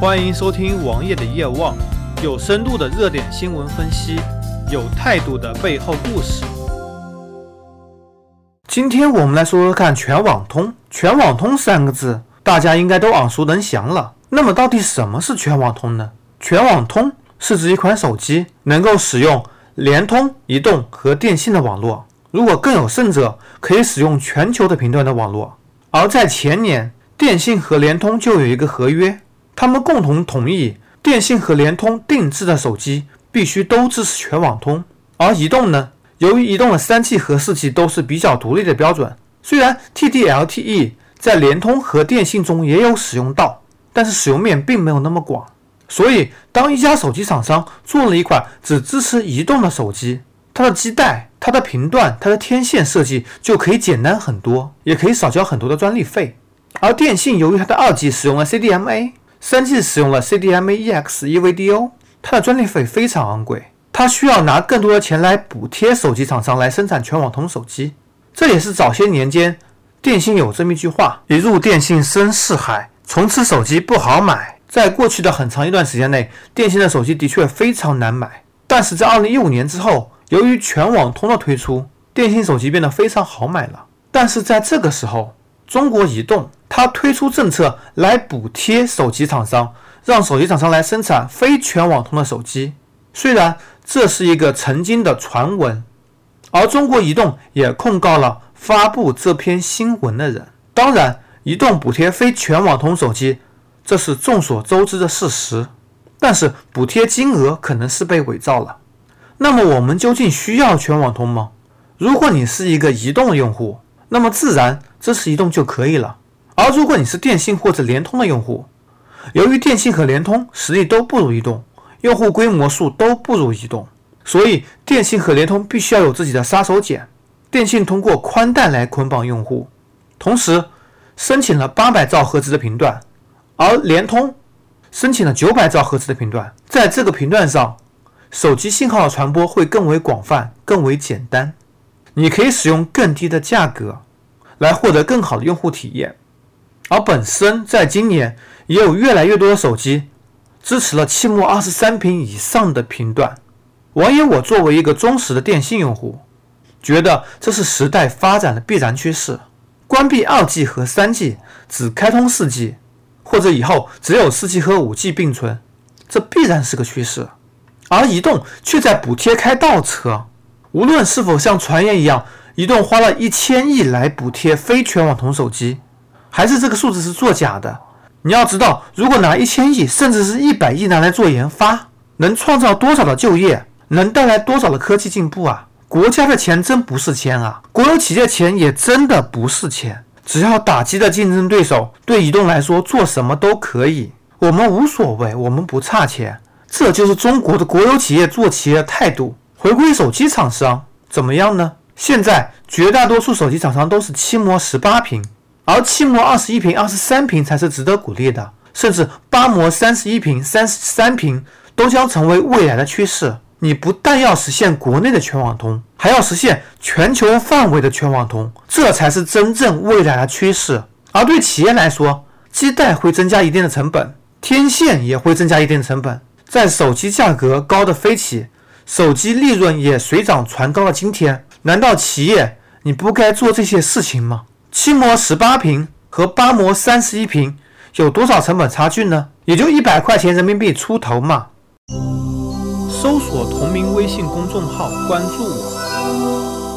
欢迎收听王爷的夜望，有深度的热点新闻分析，有态度的背后故事。今天我们来说说看全网通。全网通三个字，大家应该都耳熟能详了。那么到底什么是全网通呢？全网通是指一款手机能够使用联通、移动和电信的网络，如果更有甚者，可以使用全球的频段的网络。而在前年，电信和联通就有一个合约。他们共同同意，电信和联通定制的手机必须都支持全网通。而移动呢，由于移动的三 G 和四 G 都是比较独立的标准，虽然 TD-LTE 在联通和电信中也有使用到，但是使用面并没有那么广。所以，当一家手机厂商做了一款只支持移动的手机，它的基带、它的频段、它的天线设计就可以简单很多，也可以少交很多的专利费。而电信由于它的二 G 使用了 CDMA。三 G 使用了 CDMA EX EVDO，它的专利费非常昂贵，它需要拿更多的钱来补贴手机厂商来生产全网通手机。这也是早些年间电信有这么一句话：“一入电信深似海，从此手机不好买。”在过去的很长一段时间内，电信的手机的确非常难买。但是在2015年之后，由于全网通的推出，电信手机变得非常好买了。但是在这个时候，中国移动。它推出政策来补贴手机厂商，让手机厂商来生产非全网通的手机。虽然这是一个曾经的传闻，而中国移动也控告了发布这篇新闻的人。当然，移动补贴非全网通手机，这是众所周知的事实。但是补贴金额可能是被伪造了。那么我们究竟需要全网通吗？如果你是一个移动用户，那么自然支持移动就可以了。而如果你是电信或者联通的用户，由于电信和联通实力都不如移动，用户规模数都不如移动，所以电信和联通必须要有自己的杀手锏。电信通过宽带来捆绑用户，同时申请了八百兆赫兹的频段，而联通申请了九百兆赫兹的频段。在这个频段上，手机信号的传播会更为广泛、更为简单，你可以使用更低的价格来获得更好的用户体验。而本身在今年也有越来越多的手机支持了气模二十三频以上的频段。网友我作为一个忠实的电信用户，觉得这是时代发展的必然趋势。关闭二 G 和三 G，只开通四 G，或者以后只有四 G 和五 G 并存，这必然是个趋势。而移动却在补贴开倒车，无论是否像传言一样，移动花了一千亿来补贴非全网通手机。还是这个数字是作假的？你要知道，如果拿一千亿甚至是一百亿拿来做研发，能创造多少的就业，能带来多少的科技进步啊？国家的钱真不是钱啊，国有企业钱也真的不是钱。只要打击的竞争对手，对移动来说做什么都可以，我们无所谓，我们不差钱。这就是中国的国有企业做企业的态度。回归手机厂商怎么样呢？现在绝大多数手机厂商都是七模十八屏。而七模二十一屏、二十三屏才是值得鼓励的，甚至八模三十一屏、三十三屏都将成为未来的趋势。你不但要实现国内的全网通，还要实现全球范围的全网通，这才是真正未来的趋势。而对企业来说，基带会增加一定的成本，天线也会增加一定的成本。在手机价格高的飞起，手机利润也水涨船高的今天，难道企业你不该做这些事情吗？七模十八瓶和八模三十一瓶有多少成本差距呢？也就一百块钱人民币出头嘛。搜索同名微信公众号，关注我。